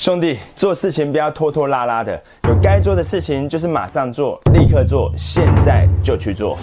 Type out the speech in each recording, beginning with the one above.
兄弟，做事情不要拖拖拉拉的，有该做的事情就是马上做，立刻做，现在就去做。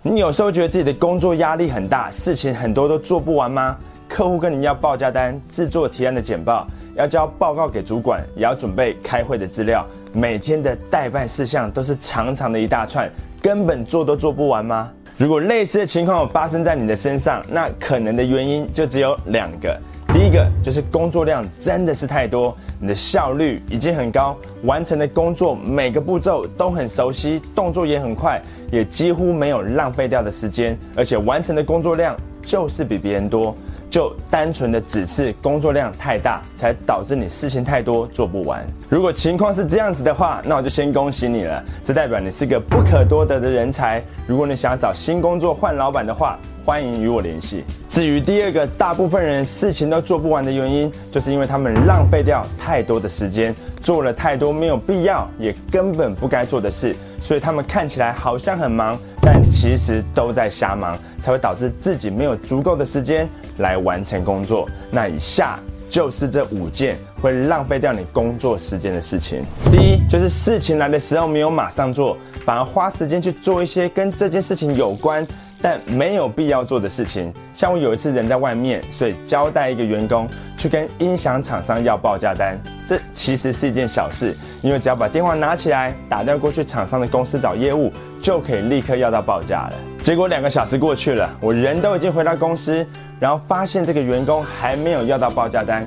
你有时候觉得自己的工作压力很大，事情很多都做不完吗？客户跟你要报价单、制作提案的简报，要交报告给主管，也要准备开会的资料，每天的代办事项都是长长的一大串，根本做都做不完吗？如果类似的情况发生在你的身上，那可能的原因就只有两个。第一个就是工作量真的是太多，你的效率已经很高，完成的工作每个步骤都很熟悉，动作也很快，也几乎没有浪费掉的时间，而且完成的工作量就是比别人多。就单纯的只是工作量太大，才导致你事情太多做不完。如果情况是这样子的话，那我就先恭喜你了，这代表你是个不可多得的人才。如果你想找新工作换老板的话，欢迎与我联系。至于第二个，大部分人事情都做不完的原因，就是因为他们浪费掉太多的时间，做了太多没有必要也根本不该做的事，所以他们看起来好像很忙，但其实都在瞎忙，才会导致自己没有足够的时间来完成工作。那以下就是这五件会浪费掉你工作时间的事情。第一，就是事情来的时候没有马上做，反而花时间去做一些跟这件事情有关。但没有必要做的事情，像我有一次人在外面，所以交代一个员工去跟音响厂商要报价单。这其实是一件小事，因为只要把电话拿起来，打掉过去厂商的公司找业务，就可以立刻要到报价了。结果两个小时过去了，我人都已经回到公司，然后发现这个员工还没有要到报价单。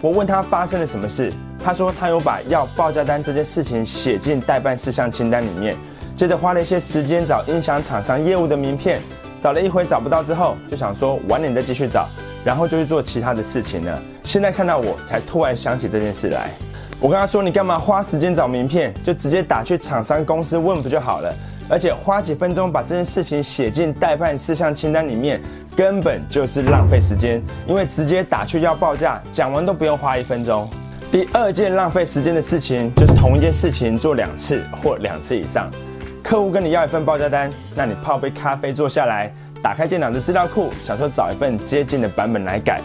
我问他发生了什么事，他说他有把要报价单这件事情写进代办事项清单里面。接着花了一些时间找音响厂商业务的名片，找了一回找不到之后，就想说晚点再继续找，然后就去做其他的事情了。现在看到我才突然想起这件事来。我跟他说：“你干嘛花时间找名片？就直接打去厂商公司问不就好了？而且花几分钟把这件事情写进代办事项清单里面，根本就是浪费时间。因为直接打去要报价，讲完都不用花一分钟。第二件浪费时间的事情，就是同一件事情做两次或两次以上。”客户跟你要一份报价单，那你泡杯咖啡坐下来，打开电脑的资料库，想说找一份接近的版本来改。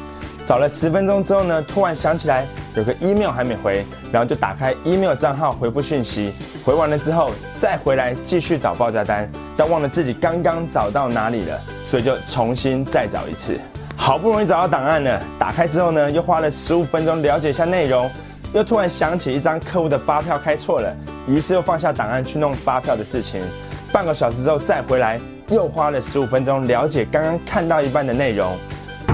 找了十分钟之后呢，突然想起来有个 email 还没回，然后就打开 email 账号回复讯息。回完了之后，再回来继续找报价单，但忘了自己刚刚找到哪里了，所以就重新再找一次。好不容易找到档案了，打开之后呢，又花了十五分钟了解一下内容。又突然想起一张客户的发票开错了，于是又放下档案去弄发票的事情。半个小时之后再回来，又花了十五分钟了解刚刚看到一半的内容。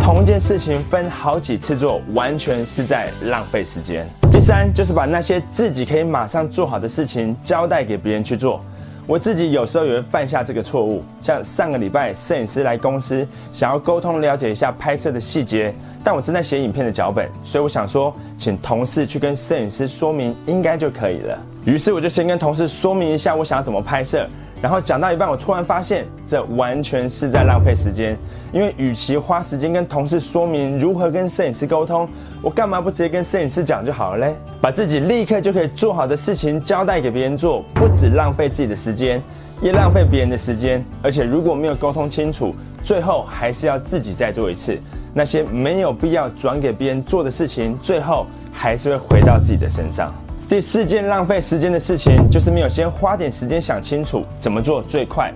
同一件事情分好几次做，完全是在浪费时间。第三就是把那些自己可以马上做好的事情交代给别人去做。我自己有时候也会犯下这个错误，像上个礼拜摄影师来公司，想要沟通了解一下拍摄的细节，但我正在写影片的脚本，所以我想说，请同事去跟摄影师说明，应该就可以了。于是我就先跟同事说明一下我想要怎么拍摄。然后讲到一半，我突然发现这完全是在浪费时间，因为与其花时间跟同事说明如何跟摄影师沟通，我干嘛不直接跟摄影师讲就好了嘞？把自己立刻就可以做好的事情交代给别人做，不止浪费自己的时间，也浪费别人的时间。而且如果没有沟通清楚，最后还是要自己再做一次。那些没有必要转给别人做的事情，最后还是会回到自己的身上。第四件浪费时间的事情，就是没有先花点时间想清楚怎么做最快。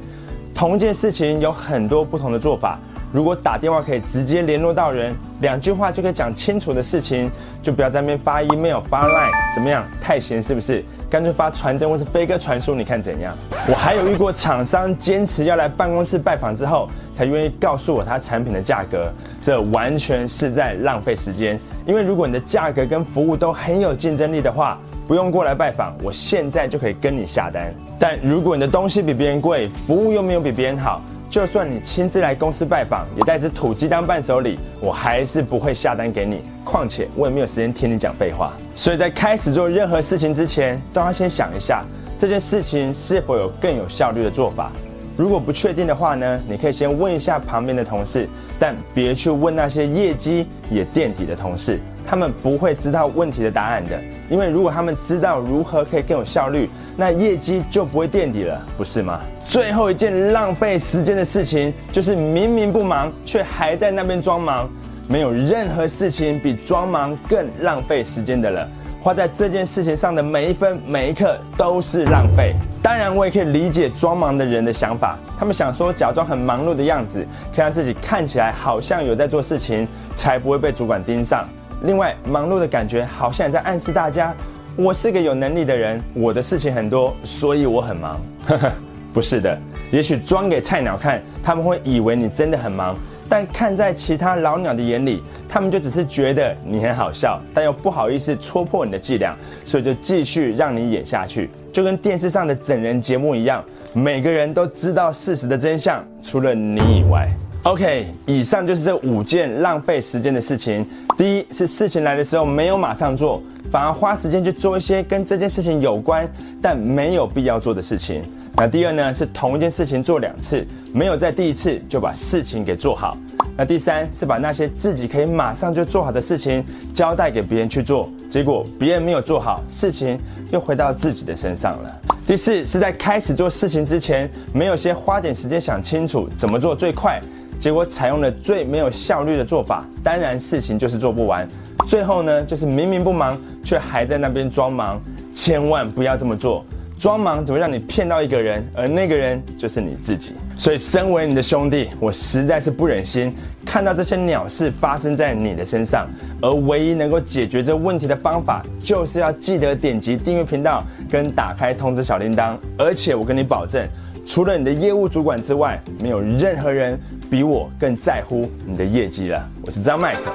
同一件事情有很多不同的做法，如果打电话可以直接联络到人，两句话就可以讲清楚的事情，就不要在那边发 email、发 line，怎么样？太闲是不是？干脆发传真或是飞鸽传书，你看怎样？我还有遇过厂商坚持要来办公室拜访之后，才愿意告诉我他产品的价格，这完全是在浪费时间。因为如果你的价格跟服务都很有竞争力的话，不用过来拜访，我现在就可以跟你下单。但如果你的东西比别人贵，服务又没有比别人好，就算你亲自来公司拜访，也带只土鸡当伴手礼，我还是不会下单给你。况且我也没有时间听你讲废话。所以在开始做任何事情之前，都要先想一下这件事情是否有更有效率的做法。如果不确定的话呢，你可以先问一下旁边的同事，但别去问那些业绩也垫底的同事，他们不会知道问题的答案的。因为如果他们知道如何可以更有效率，那业绩就不会垫底了，不是吗？最后一件浪费时间的事情，就是明明不忙，却还在那边装忙。没有任何事情比装忙更浪费时间的了。花在这件事情上的每一分每一刻都是浪费。当然，我也可以理解装忙的人的想法，他们想说假装很忙碌的样子，可以让自己看起来好像有在做事情，才不会被主管盯上。另外，忙碌的感觉好像也在暗示大家，我是个有能力的人，我的事情很多，所以我很忙。呵呵。不是的，也许装给菜鸟看，他们会以为你真的很忙，但看在其他老鸟的眼里，他们就只是觉得你很好笑，但又不好意思戳破你的伎俩，所以就继续让你演下去，就跟电视上的整人节目一样，每个人都知道事实的真相，除了你以外。OK，以上就是这五件浪费时间的事情。第一是事情来的时候没有马上做，反而花时间去做一些跟这件事情有关但没有必要做的事情。那第二呢，是同一件事情做两次，没有在第一次就把事情给做好。那第三是把那些自己可以马上就做好的事情交代给别人去做，结果别人没有做好，事情又回到自己的身上了。第四是在开始做事情之前，没有先花点时间想清楚怎么做最快，结果采用了最没有效率的做法，当然事情就是做不完。最后呢，就是明明不忙，却还在那边装忙，千万不要这么做。装忙只会让你骗到一个人，而那个人就是你自己。所以，身为你的兄弟，我实在是不忍心看到这些鸟事发生在你的身上。而唯一能够解决这问题的方法，就是要记得点击订阅频道跟打开通知小铃铛。而且，我跟你保证，除了你的业务主管之外，没有任何人比我更在乎你的业绩了。我是张麦克，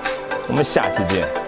我们下次见。